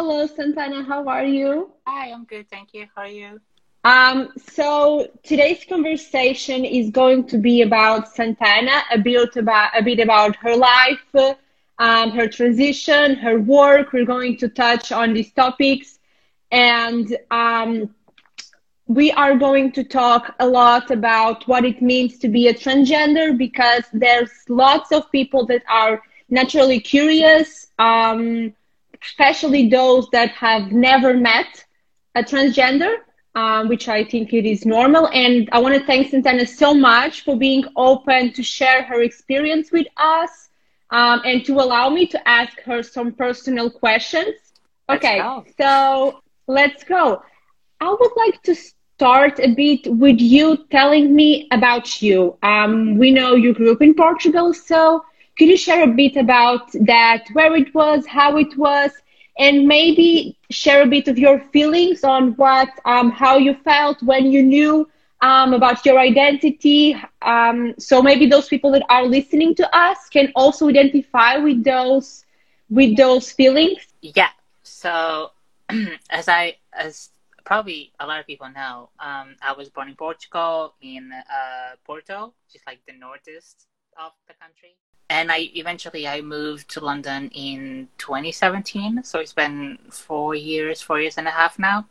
Hello, Santana. How are you? Hi, I'm good. Thank you. How are you? Um, so today's conversation is going to be about Santana, a bit about a bit about her life, um, her transition, her work. We're going to touch on these topics, and um, we are going to talk a lot about what it means to be a transgender because there's lots of people that are naturally curious, um, especially those that have never met a transgender. Um, which I think it is normal. And I want to thank Santana so much for being open to share her experience with us um, and to allow me to ask her some personal questions. Okay, so let's go. I would like to start a bit with you telling me about you. Um, we know you grew up in Portugal, so could you share a bit about that, where it was, how it was, and maybe share a bit of your feelings on what, um, how you felt when you knew um, about your identity. Um, so maybe those people that are listening to us can also identify with those with those feelings. Yeah. So as I as probably a lot of people know, um, I was born in Portugal in uh, Porto, just like the northeast of the country. And I eventually I moved to London in 2017, so it's been four years, four years and a half now.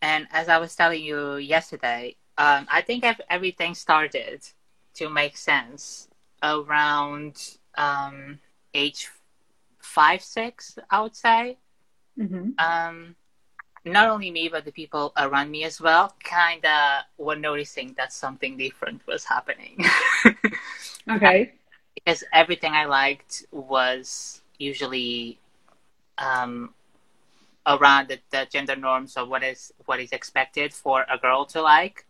And as I was telling you yesterday, um, I think everything started to make sense around um, age five, six, I would say. Mm-hmm. Um, not only me, but the people around me as well, kind of were noticing that something different was happening. okay. Because everything I liked was usually um, around the, the, gender norms of what is what is expected for a girl to like.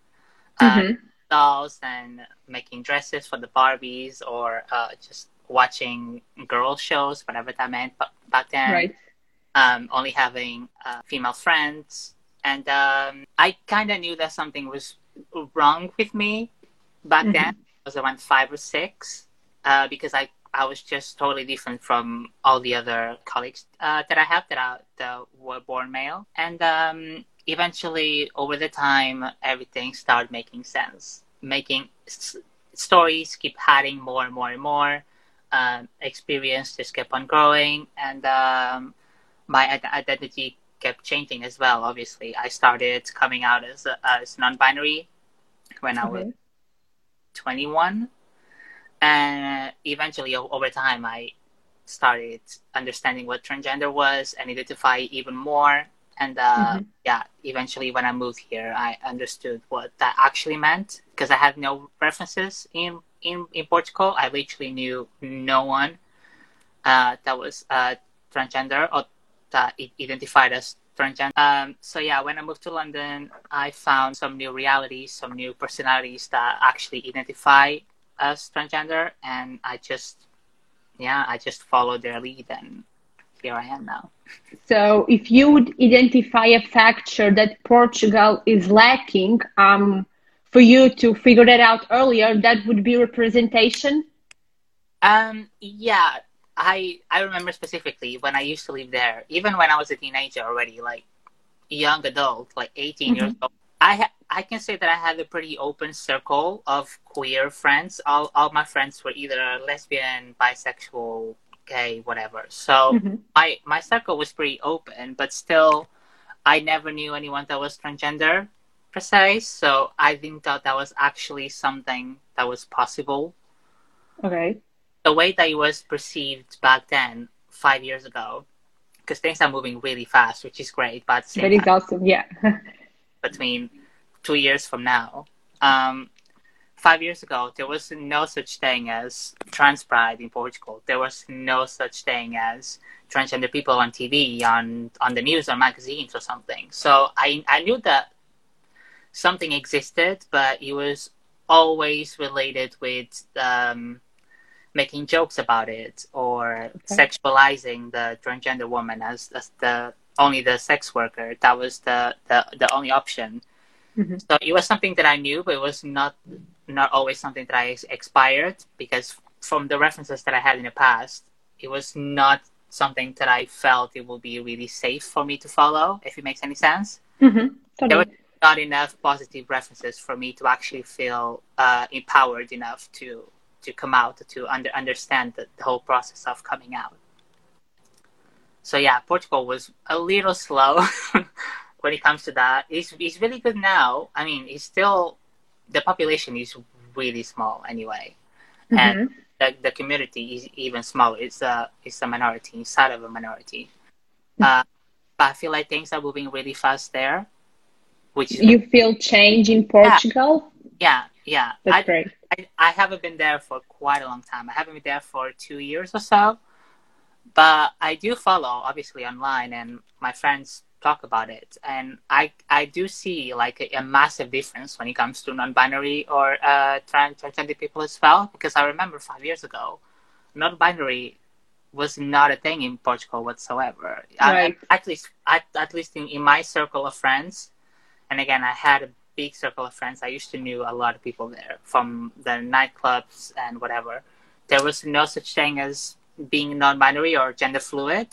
Mm-hmm. Uh, dolls and making dresses for the Barbies or uh, just watching girl shows, whatever that meant back then. Right um, only having uh, female friends. And um, I kind of knew that something was wrong with me back mm-hmm. then. I was around five or six uh, because I, I was just totally different from all the other colleagues uh, that I have that, that were born male. And um, eventually, over the time, everything started making sense. Making s- stories keep adding more and more and more. Um, experience just kept on growing. And um, my identity kept changing as well. Obviously, I started coming out as as non-binary when I was 21, and eventually, over time, I started understanding what transgender was and identify even more. And uh, mm-hmm. yeah, eventually, when I moved here, I understood what that actually meant because I had no references in in in Portugal. I literally knew no one uh, that was uh, transgender or that identified as transgender. Um, so yeah, when I moved to London, I found some new realities, some new personalities that actually identify as transgender, and I just, yeah, I just followed their lead, and here I am now. So, if you would identify a factor that Portugal is lacking, um, for you to figure that out earlier, that would be representation. Um, yeah, I I remember specifically when I used to live there, even when I was a teenager already, like young adult, like 18 mm-hmm. years old. I ha- I can say that I had a pretty open circle of queer friends. All all my friends were either lesbian, bisexual, gay, whatever. So mm-hmm. my my circle was pretty open, but still, I never knew anyone that was transgender per se. So I didn't thought that was actually something that was possible. Okay the way that it was perceived back then, five years ago, because things are moving really fast, which is great. But that is awesome, yeah. between two years from now, um, five years ago, there was no such thing as trans pride in Portugal. There was no such thing as transgender people on TV, on on the news, or magazines, or something. So I I knew that something existed, but it was always related with um, making jokes about it or okay. sexualizing the transgender woman as, as the only the sex worker. That was the, the, the only option. Mm-hmm. So it was something that I knew, but it was not not always something that I expired because from the references that I had in the past, it was not something that I felt it would be really safe for me to follow, if it makes any sense. Mm-hmm. There were not enough positive references for me to actually feel uh, empowered enough to to come out to under, understand the, the whole process of coming out. So yeah, Portugal was a little slow when it comes to that. It's it's really good now. I mean, it's still the population is really small anyway, and Mhm. the, the community is even smaller. It's a it's a minority inside of a minority. Uh, but I feel like things are moving really fast there, which is You feel change in Portugal? yeah yeah. That's I, great. I I haven't been there for quite a long time. I haven't been there for two years or so, but I do follow obviously online, and my friends talk about it, and I I do see like a, a massive difference when it comes to non-binary or uh, trans transgender people as well. Because I remember five years ago, non-binary was not a thing in Portugal whatsoever. I- Right. at least at, at least in, in my circle of friends, and again, I had a big circle of friends. I used to knew a lot of people there from the nightclubs and whatever. There was no such thing as being non-binary or gender fluid,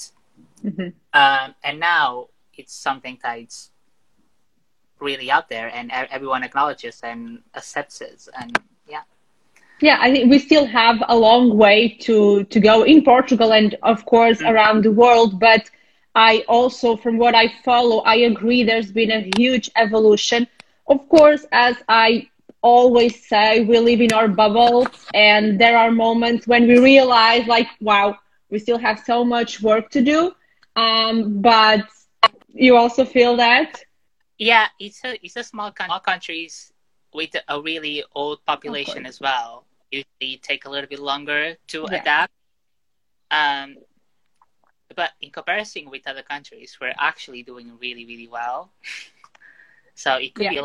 Mhm. um, and now it's something that's really out there, and everyone acknowledges and accepts it. And yeah, Yeah, I think we still have a long way to, to go in Portugal and, of course, around the world. But I also, from what I follow, I agree there's been a huge evolution. Of course, as I always say, we live in our bubbles, and there are moments when we realize, like, wow, we still have so much work to do. Um, but you also feel that? yeah, it's a it's a small country. Small countries with a really old population as well usually take a little bit longer to Yeah. adapt. Um, but in comparison with other countries, we're actually doing really really well. So it could Yeah. be.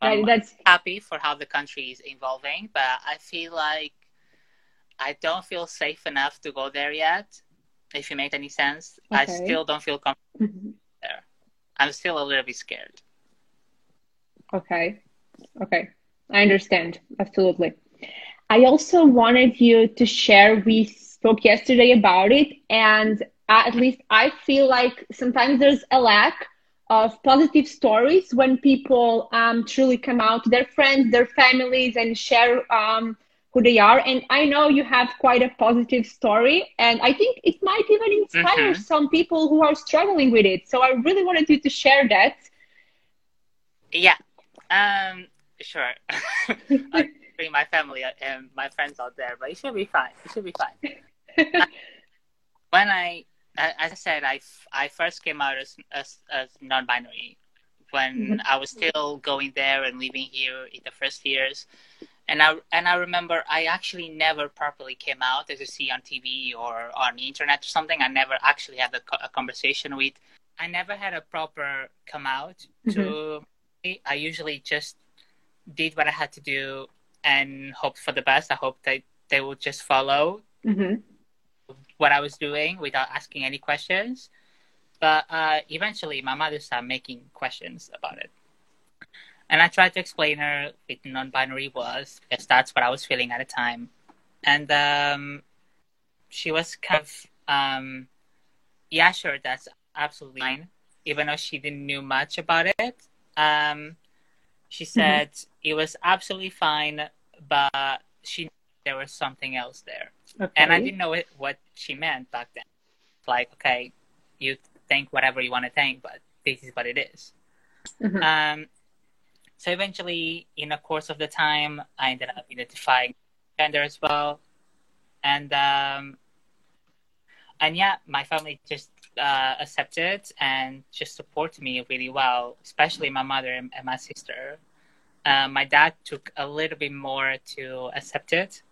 Um, that's happy for how the country is evolving, but I feel like I don't feel safe enough to go there yet. If you make any sense, I still don't feel comfortable Mhm. I'm still a little bit scared. Okay. Okay. I understand. Absolutely. I also wanted you to share, we spoke yesterday about it, and at least I feel like sometimes there's a lack of positive stories when people um, truly come out to their friends, their families, and share um, who they are. And I know you have quite a positive story, and I think it might even inspire Mhm. some people who are struggling with it. So I really wanted you to share that. Yeah. Um. Sure. I bring my family and my friends out there, but it should be fine. It should be fine. when I, as I said, I, I first came out as as, as non-binary when I was still going there and living here in the first years, and I and I remember I actually never properly came out as you see on TV or on the internet or something. I never actually had a, a conversation with. I never had a proper come out to. I usually just did what I had to do and hoped for the best. I hoped that they would just follow hmm what I was doing without asking any questions. But uh, eventually, my mother started making questions about it. And I tried to explain her what non binary was, because that's what I was feeling at the time. And um, she was kind of, um, yeah, sure, that's absolutely fine, even though she didn't know much about it. Um, she said it was absolutely fine, but she knew there was something else there Okay. and I didn't know it, what she meant back then. Like, okay, you think whatever you want to think, but this is what it is. Mhm. Um, so eventually, in the course of the time, I ended up identifying gender as well, and um, and yeah, my family just uh, accepted and just supported me really well, especially my mother and, and my sister. Uh, my dad took a little bit more to accept it,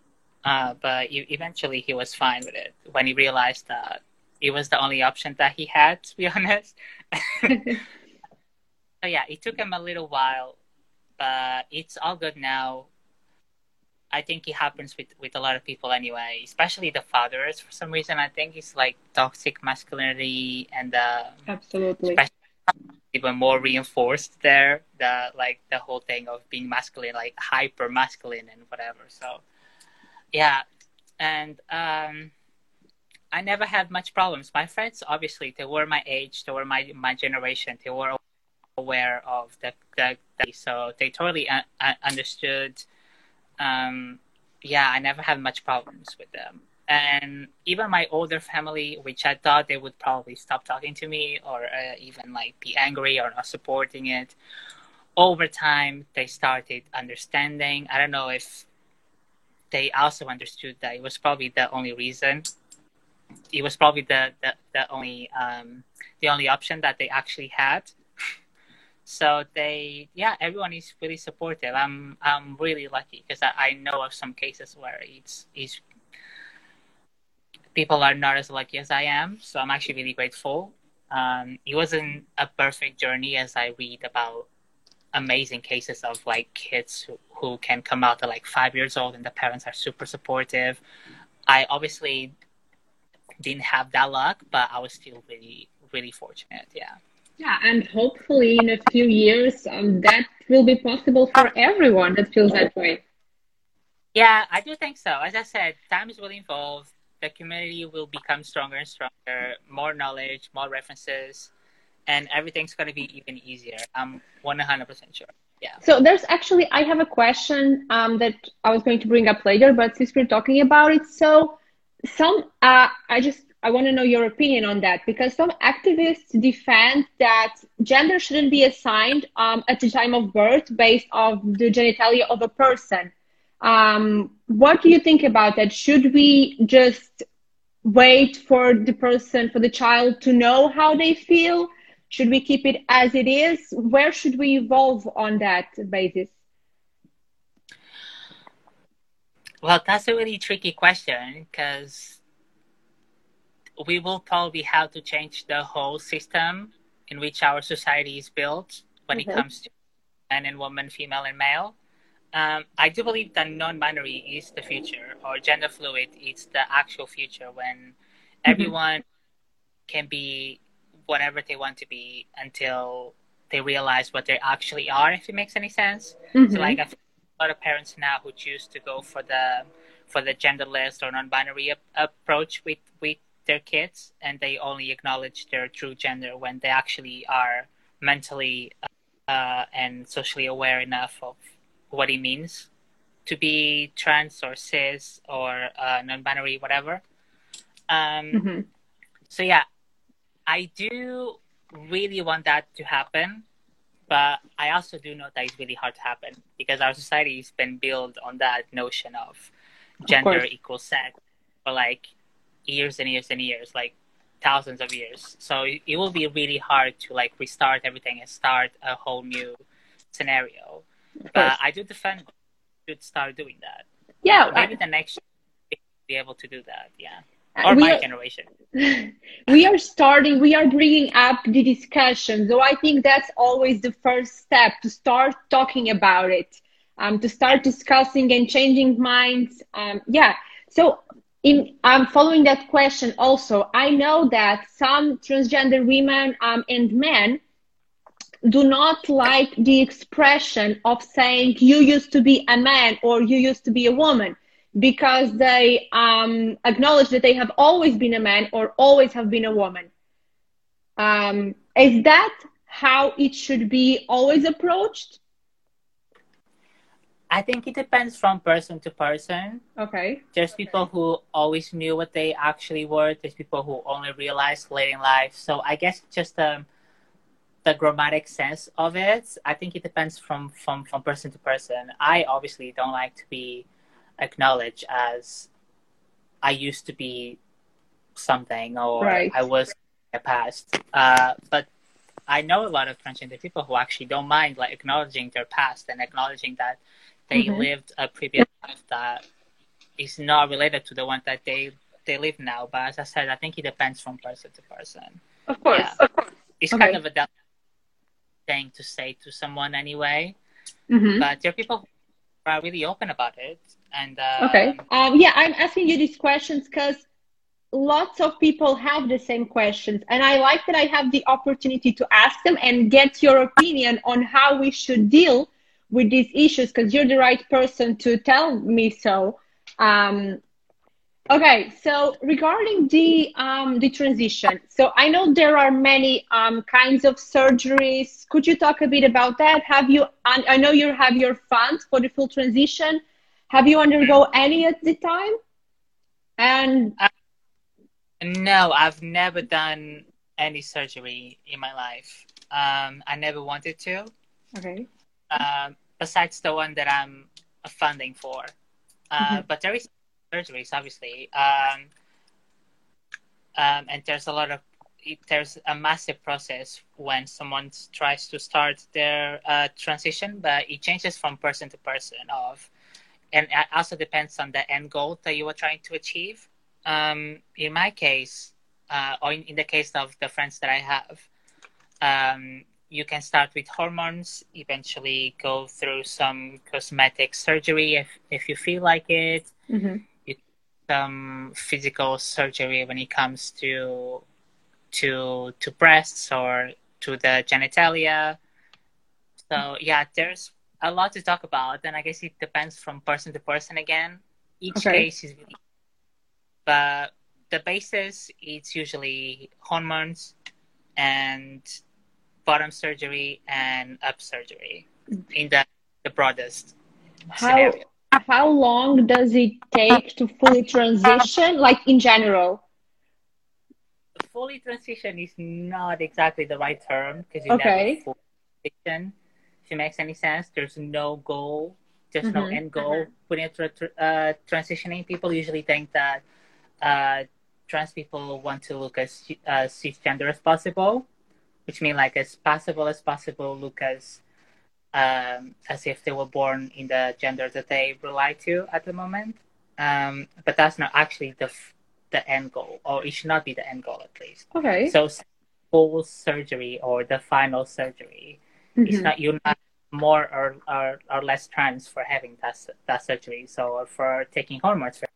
uh, but e- eventually he was fine with it when he realized that it was the only option that he had, to be honest. so yeah, it took him a little while, but it's all good now. I think it happens with, with a lot of people anyway, especially the fathers. For some reason, I think it's like toxic masculinity and uh, Absolutely. even more reinforced there. The like the whole thing of being masculine, like hyper masculine and whatever. So yeah, and um, I never had much problems. My friends, obviously, they were my age, they were my my generation, they were aware of the, the, the so they totally uh, understood. Um, yeah, I never had much problems with them. And even my older family, which I thought they would probably stop talking to me or uh, even like be angry or not supporting it, over time they started understanding. I don't know if they also understood that it was probably the only reason. It was probably the the, the only um, the only option that they actually had. So they, yeah, everyone is really supportive. I'm I'm really lucky because I, I know of some cases where it's it's people are not as lucky as I am. So I'm actually really grateful. Um, it wasn't a perfect journey as I read about amazing cases of like kids who, who can come out at like five years old and the parents are super supportive. I obviously didn't have that luck, but I was still really, really fortunate. Yeah. Yeah, and hopefully in a few years um, that will be possible for everyone that feels that way. Yeah, I do think so. As I said, time is really involved. The community will become stronger and stronger, more knowledge, more references, and everything's going to be even easier. I'm 100% sure. Yeah. So there's actually, I have a question um, that I was going to bring up later, but since we're talking about it, so some, uh, I just I want to know your opinion on that because some activists defend that gender shouldn't be assigned um, at the time of birth based on the genitalia of a person. Um, what do you think about that? Should we just wait for the person, for the child to know how they feel? Should we keep it as it is? Where should we evolve on that basis? Well, that's a really tricky question because we will probably have to change the whole system in which our society is built when mm-hmm. it comes to man and woman, female and male. Um, I do believe that non-binary is the future, or gender fluid is the actual future when mm-hmm. everyone can be whatever they want to be until they realize what they actually are. If it makes any sense. Mm-hmm. So, like, a lot of parents now who choose to go for the for the genderless or non-binary ap- approach with their kids and they only acknowledge their true gender when they actually are mentally uh, and socially aware enough of what it means to be trans or cis or uh, non-binary, whatever. Um, mm-hmm. So yeah, I do really want that to happen, but I also do know that it's really hard to happen because our society has been built on that notion of gender of equals sex. But like years and years and years, like thousands of years. So it will be really hard to like restart everything and start a whole new scenario. But I do defend should start doing that. Yeah, maybe I... the next be able to do that. Yeah, or my are, generation. we are starting. We are bringing up the discussion. So I think that's always the first step to start talking about it. Um, to start discussing and changing minds. Um, yeah. So in um, following that question also. I know that some transgender women um, and men do not like the expression of saying you used to be a man or you used to be a woman because they um, acknowledge that they have always been a man or always have been a woman. Um, is that how it should be always approached I think it depends from person to person. Okay. There's people who always knew what they actually were. There's people who only realized late in life. So I guess just um, the grammatic sense of it. I think it depends from from from person to person. I obviously don't like to be acknowledged as I used to be something or right. I was in the past. Uh, but I know a lot of transgender people who actually don't mind like acknowledging their past and acknowledging that they mm-hmm. lived a previous life that is not related to the one that they they live now. But as I said, I think it depends from person to person. Of course, yeah. of course. It's okay. kind of a thing to say to someone anyway. Mm-hmm. But there are people who are really open about it. And uh, okay, um, yeah, I'm asking you these questions because lots of people have the same questions and i like that i have the opportunity to ask them and get your opinion on how we should deal with these issues because you're the right person to tell me so. Um, Okay, so regarding the um, the transition, so I know there are many um, kinds of surgeries. Could you talk a bit about that? Have you? I know you have your funds for the full transition. Have you undergo any at the time? And uh, no, I've never done any surgery in my life. Um, I never wanted to. Okay. Uh, besides the one that I'm funding for, uh, mm-hmm. but there is surgeries, obviously. Um, um, and there's a lot of there's a massive process when someone tries to start their uh, transition, but it changes from person to person. Of and it also depends on the end goal that you are trying to achieve. Um, in my case, uh, or in, in, the case of the friends that I have, um, you can start with hormones, eventually go through some cosmetic surgery if, if you feel like it. Mm-hmm some physical surgery when it comes to to to breasts or to the genitalia. So yeah, there's a lot to talk about, and I guess it depends from person to person again. Each okay. case is, really, but the basis it's usually hormones and bottom surgery and up surgery in the the broadest How scenario how long does it take to fully transition, like in general? Fully transition is not exactly the right term because you okay. never fully transition. If it makes any sense, there's no goal, there's mm-hmm. no end goal. Mm-hmm. Putting it uh, transitioning, people usually think that uh, trans people want to look as uh, cisgender as possible, which means like as possible as possible, look as um, as if they were born in the gender that they rely to at the moment. Um, but that's not actually the the end goal, or it should not be the end goal at least. Okay. So full surgery or the final surgery, mm-hmm. it's not you're not more or, or, or less trans for having that that surgery. So for taking hormones, for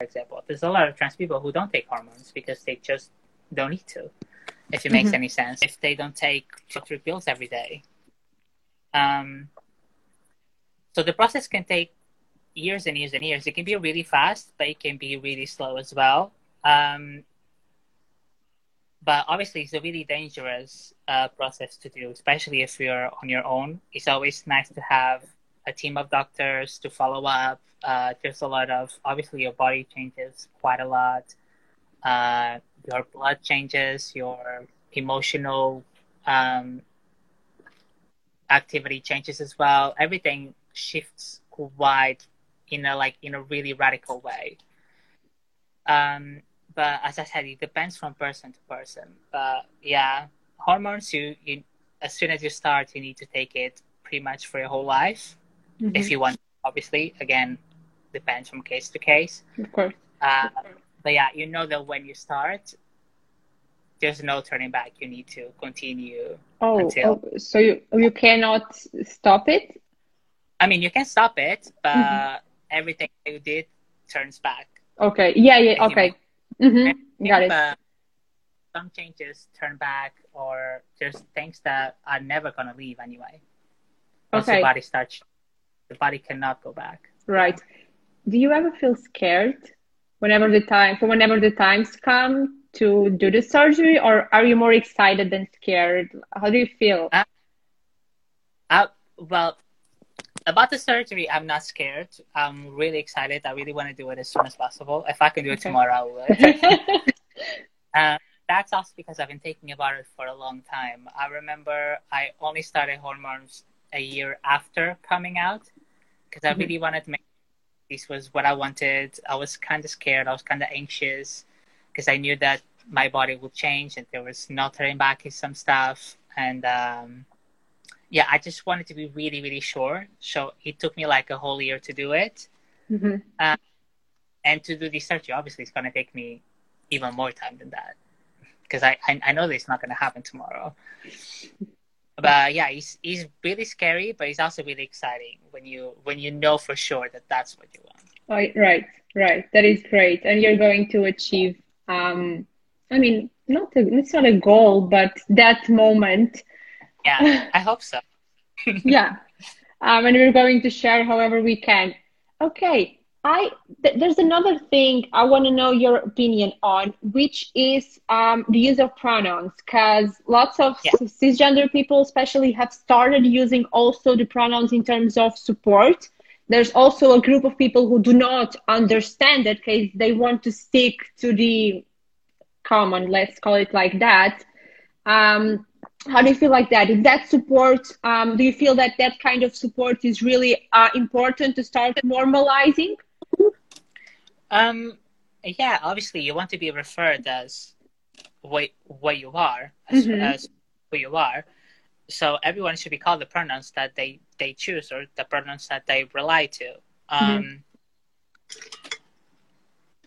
example, there's a lot of trans people who don't take hormones because they just don't need to. If it makes mm-hmm. any sense, if they don't take two three pills every day, um, so the process can take years and years and years. It can be really fast, but it can be really slow as well. Um, but obviously, it's a really dangerous uh, process to do, especially if you're on your own. It's always nice to have a team of doctors to follow up. Uh, there's a lot of obviously your body changes quite a lot. Uh, your blood changes, your emotional um, activity changes as well. Everything shifts quite in a like in a really radical way. Um, but as I said, it depends from person to person. But yeah, hormones you, you as soon as you start, you need to take it pretty much for your whole life mm-hmm. if you want. Obviously, again, depends from case to case. Of course. Uh, but yeah, you know that when you start, there's no turning back. You need to continue. Oh, until... oh so you you cannot stop it. I mean, you can stop it, but mm-hmm. everything you did turns back. Okay. Yeah. Yeah. Okay. Mm-hmm. Got it. some changes turn back, or there's things that are never gonna leave anyway. Once okay. the body starts, the body cannot go back. Right. Do you ever feel scared whenever the time, for whenever the times come to do the surgery, or are you more excited than scared? How do you feel? Uh, uh, well, about the surgery, I'm not scared. I'm really excited. I really want to do it as soon as possible. If I can do it okay. tomorrow, I would. uh, that's also because I've been thinking about it for a long time. I remember I only started hormones a year after coming out because I mm-hmm. really wanted to make this was what I wanted. I was kind of scared. I was kind of anxious because I knew that my body would change and there was no turning back in some stuff. And um, yeah, I just wanted to be really, really sure. So it took me like a whole year to do it. Mm-hmm. Uh, and to do the surgery, obviously, it's going to take me even more time than that because I, I, I know that it's not going to happen tomorrow. But yeah, it's, it's really scary, but it's also really exciting when you when you know for sure that that's what you want. Right, right, right. That is great, and you're going to achieve um, I mean, not a, it's not a goal, but that moment. Yeah, I hope so. yeah, um, and we're going to share however we can. Okay. I th- there's another thing I want to know your opinion on, which is um, the use of pronouns, because lots of yeah. cisgender people, especially, have started using also the pronouns in terms of support. There's also a group of people who do not understand it because they want to stick to the common, let's call it like that. Um, how do you feel like that? Is that support? Um, do you feel that that kind of support is really uh, important to start normalizing? Um, yeah, obviously you want to be referred as what what you are, as, mm-hmm. as who you are. So everyone should be called the pronouns that they they choose or the pronouns that they rely to. Um, mm-hmm.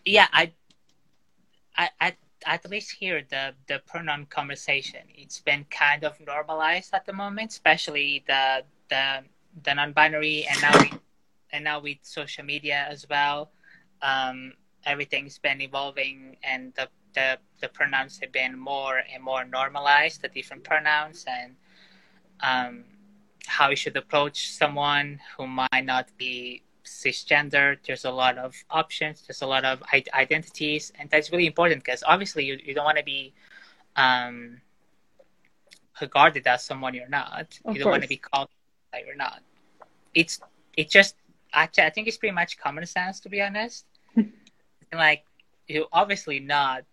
Yeah, I, I, I at least here the the pronoun conversation it's been kind of normalized at the moment especially the the the non-binary and now we and now with social media as well um, everything's been evolving and the, the the pronouns have been more and more normalized the different pronouns and um, how you should approach someone who might not be cisgender. There's a lot of options. There's a lot of identities, and that's really important because obviously you, you don't want to be um, regarded as someone you're not. Of you don't want to be called that you're not. It's it just actually I think it's pretty much common sense to be honest. Like you're obviously not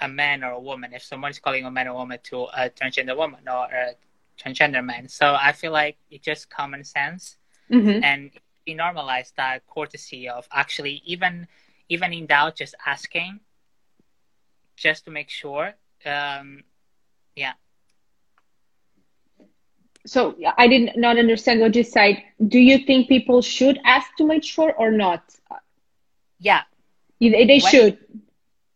a man or a woman if someone's calling a man or woman to a transgender woman or a transgender man. So I feel like it's just common sense. Mm-hmm. And we normalize that courtesy of actually even even in doubt just asking just to make sure um yeah so i did not understand what you said do you think people should ask to make sure or not yeah they, they when, should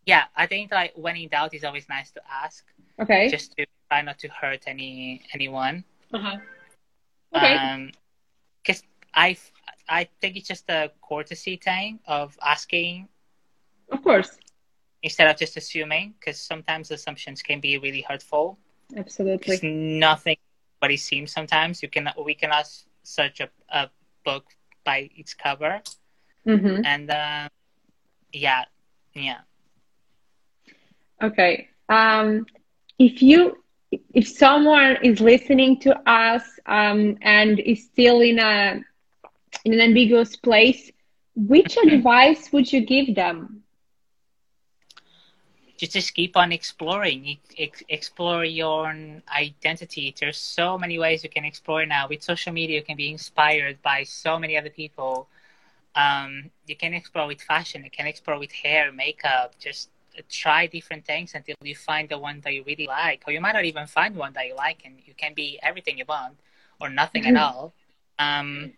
yeah i think like when in doubt it's always nice to ask okay just to try not to hurt any anyone uh-huh okay um because i I think it's just a courtesy thing of asking. Of course. Instead of just assuming, because sometimes assumptions can be really hurtful. Absolutely. It's nothing what it seems sometimes. You can we cannot search a, a book by its cover. Mm-hmm. And uh, yeah, yeah. Okay. Um, if you if someone is listening to us um, and is still in a in an ambiguous place, which advice would you give them? Just, just keep on exploring. Explore your own identity. There's so many ways you can explore now. With social media, you can be inspired by so many other people. Um, you can explore with fashion. You can explore with hair, makeup. Just try different things until you find the one that you really like. Or you might not even find one that you like, and you can be everything you want or nothing at all. Um,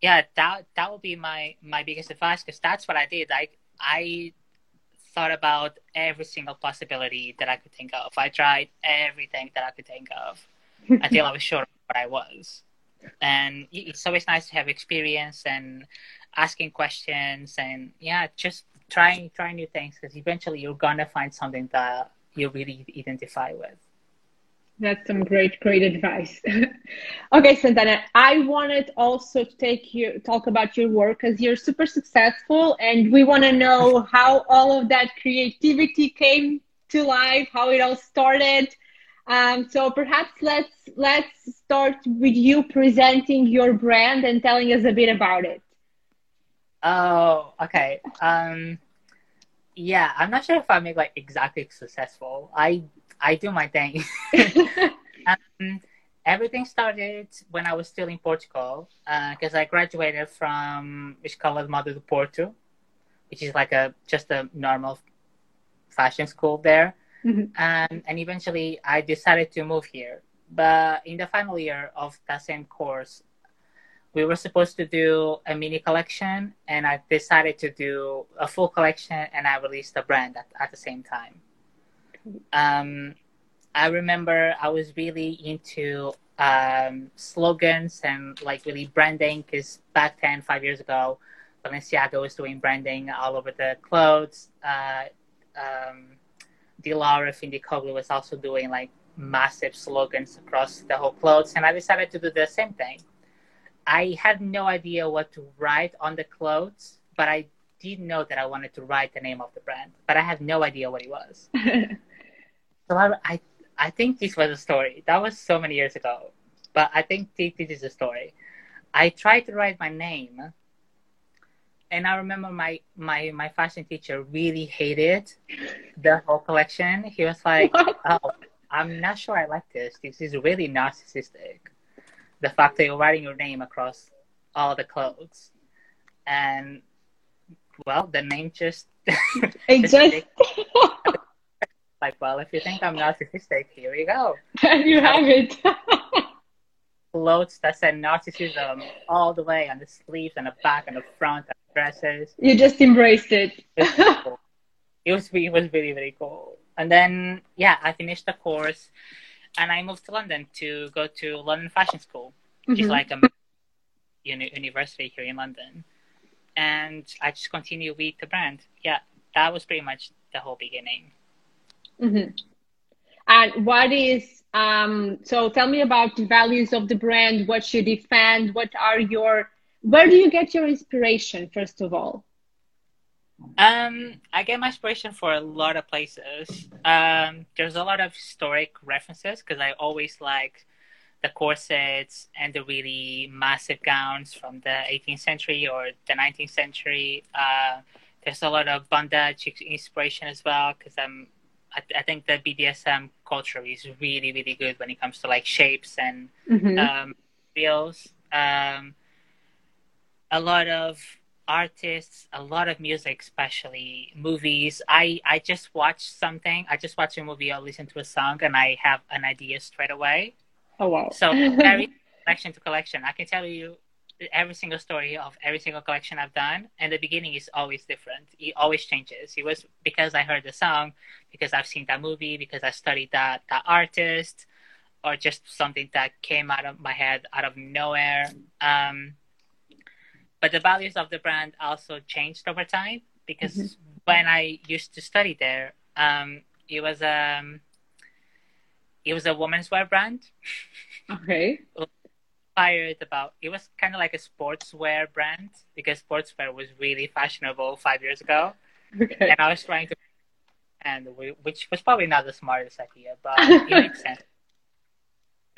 yeah, that that would be my my biggest advice because that's what I did. I I thought about every single possibility that I could think of. I tried everything that I could think of until I was sure what I was. And it's always nice to have experience and asking questions and yeah, just trying trying new things because eventually you're gonna find something that you really identify with. That's some great, great advice. okay, Santana, I wanted also to take you talk about your work because you're super successful, and we want to know how all of that creativity came to life, how it all started. Um, so perhaps let's let's start with you presenting your brand and telling us a bit about it. Oh, okay. Um, yeah, I'm not sure if I make like exactly successful. I I do my thing. um, everything started when I was still in Portugal because uh, I graduated from Escola de Moda do Porto, which is like a just a normal fashion school there. Mm-hmm. Um, and eventually I decided to move here. But in the final year of that same course, we were supposed to do a mini collection, and I decided to do a full collection, and I released a brand at, at the same time. Um, I remember I was really into um, slogans and like really branding because back then, five years ago, Balenciaga was doing branding all over the clothes. Uh, um, Dilara Koglu was also doing like massive slogans across the whole clothes, and I decided to do the same thing. I had no idea what to write on the clothes, but I did know that I wanted to write the name of the brand, but I had no idea what it was. so I, I, I think this was a story. That was so many years ago, but I think this, this is a story. I tried to write my name, and I remember my my my fashion teacher really hated the whole collection. He was like, "Oh, I'm not sure I like this. This is really narcissistic." The fact that you're writing your name across all the clothes. And well, the name just it just like well, if you think I'm narcissistic, here you go. And you have it. clothes that said narcissism all the way on the sleeves and the back and the front of dresses. You just embraced it. it, was cool. it was it was really really cool. And then yeah, I finished the course and I moved to London to go to London Fashion School, which mm-hmm. is like a uni- university here in London. And I just continue with the brand. Yeah, that was pretty much the whole beginning. Mm-hmm. And what is um? So tell me about the values of the brand. What you defend. What are your? Where do you get your inspiration? First of all. Um, I get my inspiration for a lot of places. Um, there's a lot of historic references because I always like the corsets and the really massive gowns from the 18th century or the 19th century. Uh, there's a lot of bondage inspiration as well because I'm. I, I, think the BDSM culture is really, really good when it comes to like shapes and mm-hmm. um, feels. Um, a lot of artists, a lot of music, especially movies. I I just watch something. I just watch a movie or listen to a song, and I have an idea straight away. Oh wow! So very collection to collection. I can tell you every single story of every single collection I've done, and the beginning is always different. It always changes. It was because I heard the song, because I've seen that movie, because I studied that that artist, or just something that came out of my head out of nowhere. Um, but the values of the brand also changed over time because mm-hmm. when I used to study there, um, it was um, it was a women's wear brand. Okay. Inspired about it was kind of like a sportswear brand because sportswear was really fashionable five years ago. Okay. And I was trying to, and we, which was probably not the smartest idea, but it makes sense.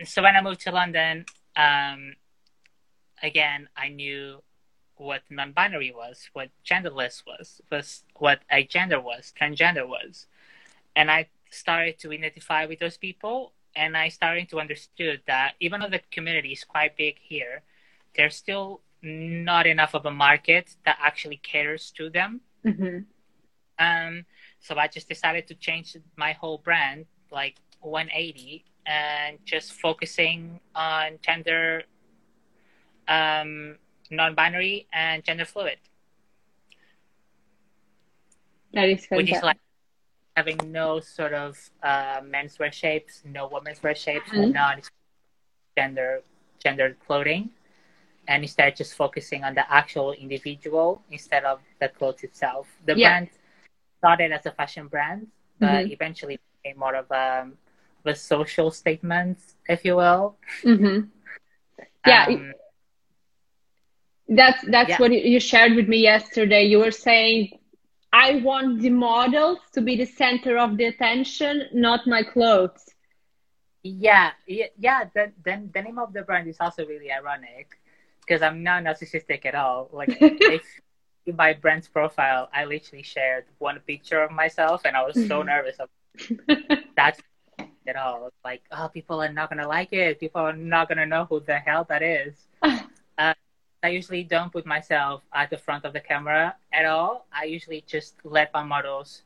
So when I moved to London, um, again, I knew what non-binary was, what genderless was, was what agender was, transgender was, and I started to identify with those people, and I started to understood that even though the community is quite big here, there's still not enough of a market that actually caters to them. Mm-hmm. Um, so I just decided to change my whole brand, like 180, and just focusing on gender um, non-binary and gender fluid. That is fantastic. Which is like having no sort of uh, menswear shapes, no women's wear shapes, mm-hmm. not gender gendered clothing, and instead just focusing on the actual individual instead of the clothes itself. The yeah. brand started as a fashion brand, but mm-hmm. eventually became more of a, um, a social statement, if you will. Mm-hmm. Yeah. Um, that's that's yeah. what you shared with me yesterday. You were saying, I want the models to be the center of the attention, not my clothes. Yeah, yeah, yeah. The, the, the name of the brand is also really ironic because I'm not narcissistic at all. Like, if in my brand's profile, I literally shared one picture of myself, and I was so mm-hmm. nervous. Of that's at all. Like, oh, people are not gonna like it. People are not gonna know who the hell that is. I usually don't put myself at the front of the camera at all. I usually just let my models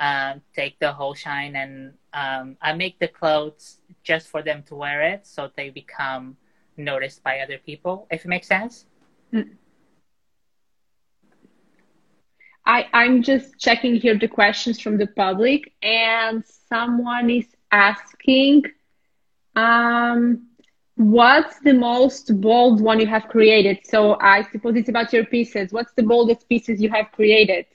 um, take the whole shine and um, I make the clothes just for them to wear it so they become noticed by other people, if it makes sense. Mm. I, I'm just checking here the questions from the public, and someone is asking um, What's the most bold one you have created? So I suppose it's about your pieces. What's the boldest pieces you have created?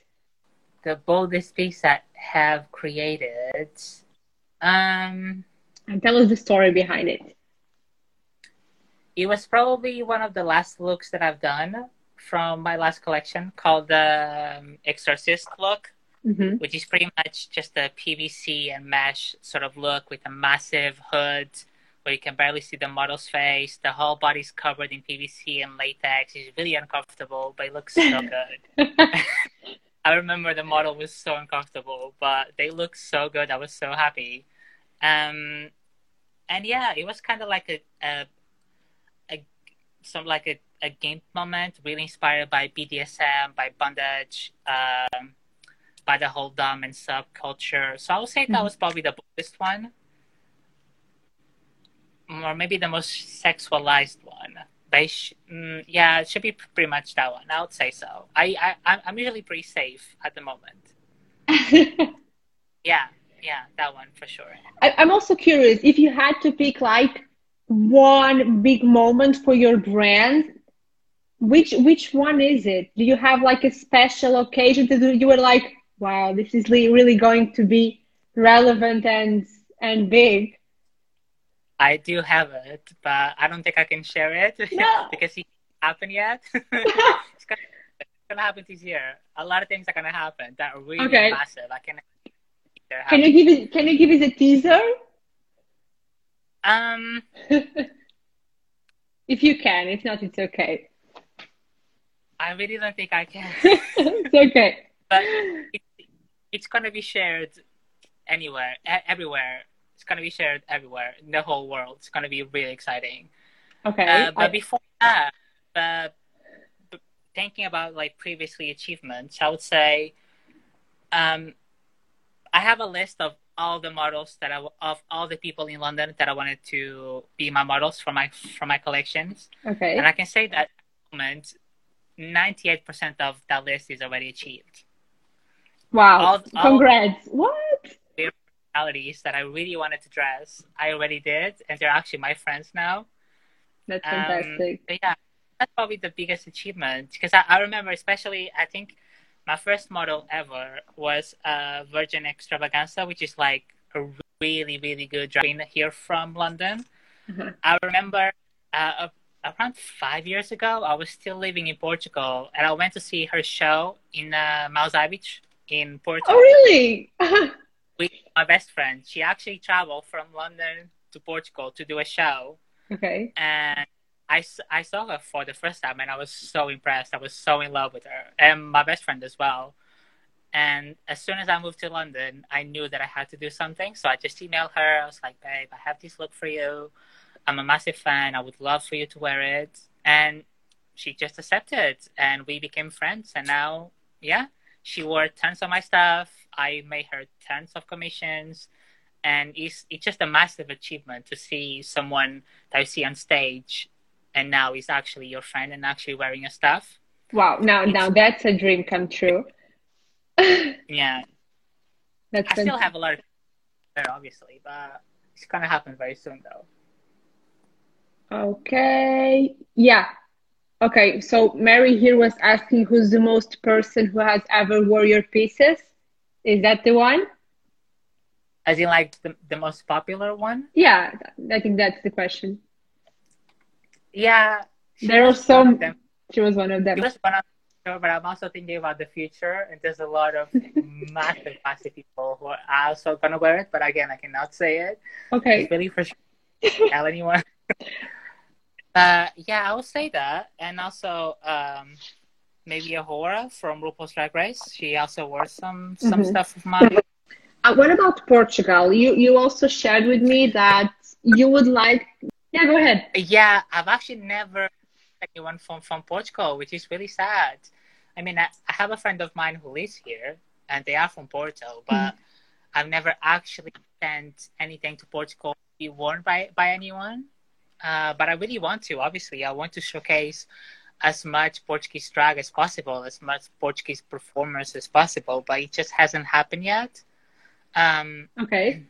The boldest piece I have created. Um, and tell us the story behind it. it was probably one of the last looks that I've done from my last collection called the um, Exorcist look, Mhm. which is pretty much just a PVC and mesh sort of look with a massive hood where you can barely see the model's face. The whole body's covered in PVC and latex. It's really uncomfortable, but it looks so good. I remember the model was so uncomfortable, but they looked so good. I was so happy. Um, and yeah, it was kind of like a, a, a some like a, a game moment, really inspired by BDSM, by bondage, um, by the whole dom and subculture. So I would say that Mhm. was probably the biggest one, or maybe the most sexualized one. But sh- mm, yeah, it should be pretty much that one. I would say so. I, I I'm- I'm usually pretty safe at the moment. Yeah, yeah, that one for sure. I, I'm also curious if you had to pick like one big moment for your brand, which which one is it? Do you have like a special occasion that you were like, wow, this is really going to be relevant and and big? I do have it, but I don't think I can share it No. because it hasn't happened yet. it's, gonna, it's gonna happen this year. A lot of things are gonna happen that are really Okay. massive. I can. Can you give it? Can you give us a teaser? Um, if you can, if not, it's okay. I really don't think I can, it's okay. but it, it's gonna be shared anywhere, everywhere. It's gonna be shared everywhere in the whole world. It's gonna be really exciting. Okay. Uh, but I- before that, uh, thinking about like previously achievements, I would say, um, I have a list of all the models that I of all the people in London that I wanted to be my models for my for my collections, okay. and I can say that at the moment, ninety eight percent of that list is already achieved. Wow. all- all- Congrats. What? Realities that I really wanted to dress, I already did, and they're actually my friends now. That's Um, fantastic. but yeah, that's probably the biggest achievement because I, I remember, especially, I think my first model ever was a Virgin Xtravaganzah, which is like a really, really good drag queen here from London. Mhm. I remember uh, around five years ago, I was still living in Portugal and I went to see her show in uh, Beach in Porto Oh, really? with my best friend. She actually traveled from London to Portugal to do a show okay. and I, I saw her for the first time and I was so impressed. I was so in love with her and my best friend as well. And as soon as I moved to London, I knew that I had to do something. So I just emailed her. I was like, babe, I have this look for you. I'm a massive fan. I would love for you to wear it. And she just accepted and we became friends. And now, yeah, she wore tons of my stuff. I made her tons of commissions. And it's, it's just a massive achievement to see someone that you see on stage and now is actually your friend and actually wearing your stuff. Wow. Now, now that's a dream come true. Yeah, That's I still have a lot of there, obviously, but it's gonna happen very soon, though. Okay. Yeah. Okay. So Mary here was asking who's the most person who has ever wore your pieces. Is that the one? As in, like the the most popular one. Yeah, I think that's the question. Yeah, There are some. She was one of them. She was one of them, but I'm also thinking about the future, and there's a lot of massive, massive people who are also gonna wear it. But again, I cannot say it. Okay. It's really for sure. Tell anyone. uh, yeah, I will say that, and also um, maybe A'Whora from RuPaul's Drag Race. She also wore some some Mhm. stuff of mine. Uh, what about Portugal? You you also shared with me that you would like. Yeah, go ahead. Yeah, I've actually never met anyone from from Portugal, which is really sad. I mean, I, I have a friend of mine who lives here, and they are from Porto, but I've never actually sent anything to Portugal to be worn by by anyone. Uh, but I really want to. Obviously, I want to showcase as much Portuguese drag as possible, as much Portuguese performers as possible. But it just hasn't happened yet. Um, Okay.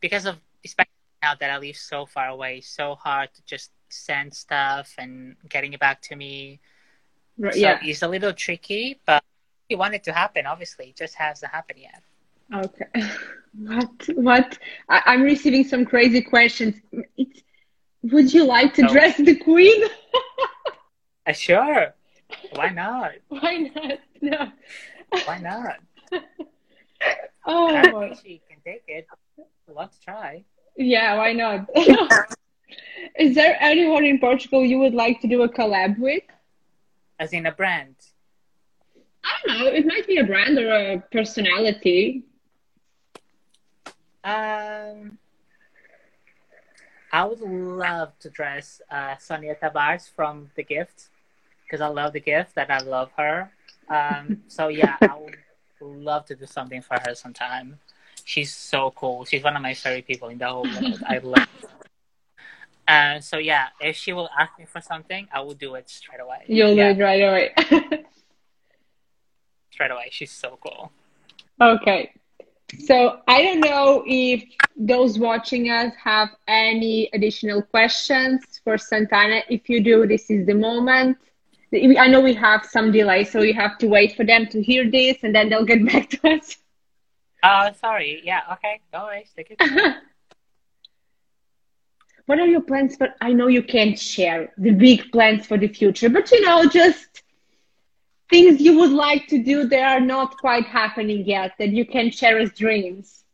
because of especially now that I live so far away, so hard to just send stuff and getting it back to me. Right, So yeah. it's a little tricky, but we want it to happen. Obviously, it just hasn't happened yet. Okay. What? What? I, I'm receiving some crazy questions. It's Would you like to No. dress the queen? Uh, sure. Why not? Why not? No. Why not? Oh, I think she can take it. Let's try. yeah, why not? Is there anyone in Portugal you would like to do a collab with? As in a brand. I don't know. It might be a brand or a personality. Um, I would love to dress uh, Sonia Tavares from The Gift because I love The Gift and I love her. Um, so yeah, I would love to do something for her sometime. She's so cool. She's one of my favorite people in the whole world. I love. Her. Uh, so yeah, if she will ask me for something, I will do it straight away. You'll yeah, do it right away. straight away. She's so cool. Okay. So I don't know if those watching us have any additional questions for Santana. If you do, this is the moment. I know we have some delay, so you have to wait for them to hear this and then they'll get back to us. Oh, sorry. Yeah. Okay. No worries. Take it. what are your plans for? I know you can't share the big plans for the future, but you know, just things you would like to do that are not quite happening yet that you can share as dreams.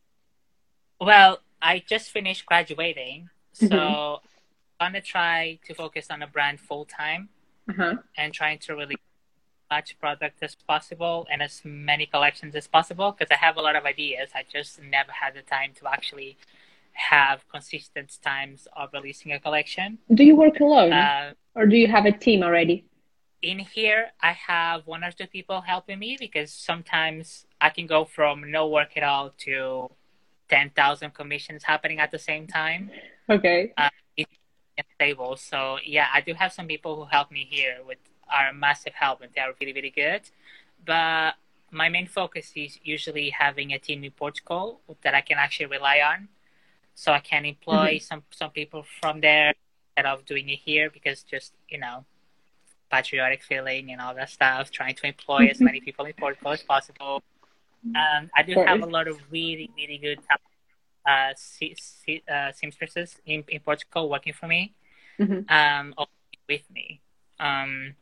Well, I just finished graduating, so Mhm. I'm gonna try to focus on a brand full time Uh-huh. and trying to really much product as possible and as many collections as possible because I have a lot of ideas. I just never had the time to actually have consistent times of releasing a collection. Do you work alone Uh, or do you have a team already? In here, I have one or two people helping me because sometimes I can go from no work at all to 10,000 commissions happening at the same time. Okay. Uh, and stable. So yeah, I do have some people who help me here with are massive help and they are really really good. But my main focus is usually having a team in Portugal that I can actually rely on, so I can employ mm-hmm. some some people from there instead of doing it here because just you know patriotic feeling and all that stuff. Trying to employ as many people in Portugal as possible. Um, I do have a lot of really really good uh, se- se- uh, seamstresses in, in Portugal working for me, Mhm. um, with me, um,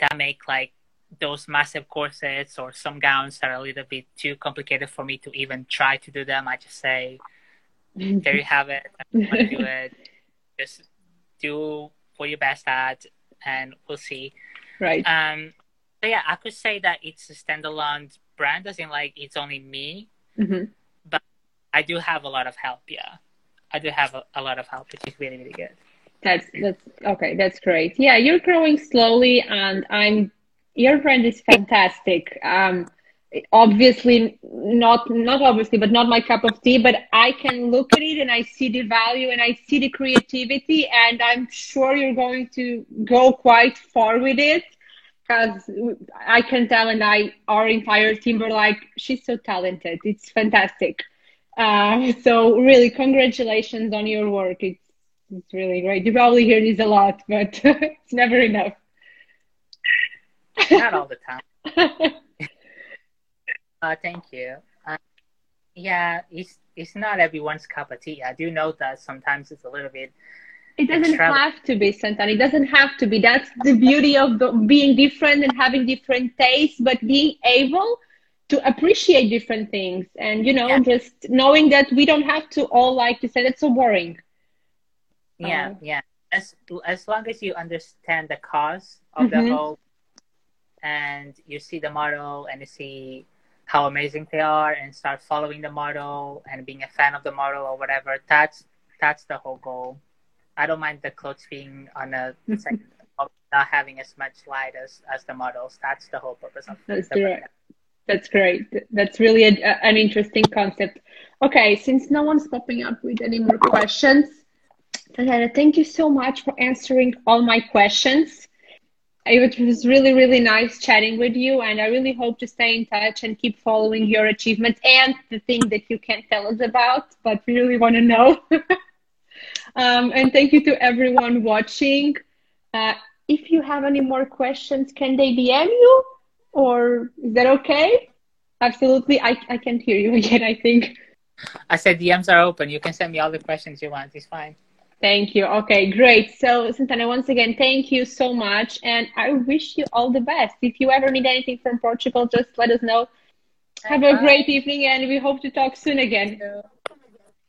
that make like those massive corsets or some gowns that are a little bit too complicated for me to even try to do them. I just say, there you have it. I'm gonna do it. Just do what you're best at, and we'll see. right. Um, so yeah, I could say that it's a standalone brand, as in like it's only me. Mhm. I do have a lot of help. Yeah, I do have a, a lot of help, which is really really good. That's that's okay. That's great. Yeah, you're growing slowly, and I'm. Your brand is fantastic. Um, obviously not not obviously, but not my cup of tea. But I can look at it and I see the value and I see the creativity, and I'm sure you're going to go quite far with it. Because I can tell, and I our entire team were like, she's so talented. It's fantastic. Uh, so really, congratulations on your work. It's it's really great. You probably hear this a lot, but it's never enough. Not all the time. Uh, thank you. Uh, yeah, it's it's not everyone's cup of tea. I do know that sometimes it's a little bit. It doesn't have to be, Santana. It doesn't have to be. That's the beauty of the, being different and having different tastes, but being able to appreciate different things and, you know, Yeah. just knowing that we don't have to all like you said, it's so boring. Yeah, Uh, yeah. As as long as you understand the cause of Mhm. the whole, and you see the model and you see how amazing they are, and start following the model and being a fan of the model or whatever. That's that's the whole goal. I don't mind the clothes being on a second, not having as much light as as the models. That's the whole purpose of correct. That's great. That's really a, a- an interesting concept. Okay, since no one's popping up with any more questions, Tatiana, thank you so much for answering all my questions. It was really, really nice chatting with you, and I really hope to stay in touch and keep following your achievements and the thing that you can't tell us about, but we really want to know. um, and thank you to everyone watching. Uh, if you have any more questions, can they DM you? Or is that okay? Absolutely. I, I can't hear you again, I think. I said DMs are open. You can send me all the questions you want. It's fine. Thank you. Okay, great. So, Santana, once again, thank you so much. And I wish you all the best. If you ever need anything from Portugal, just let us know. Have a great evening, and we hope to talk soon again.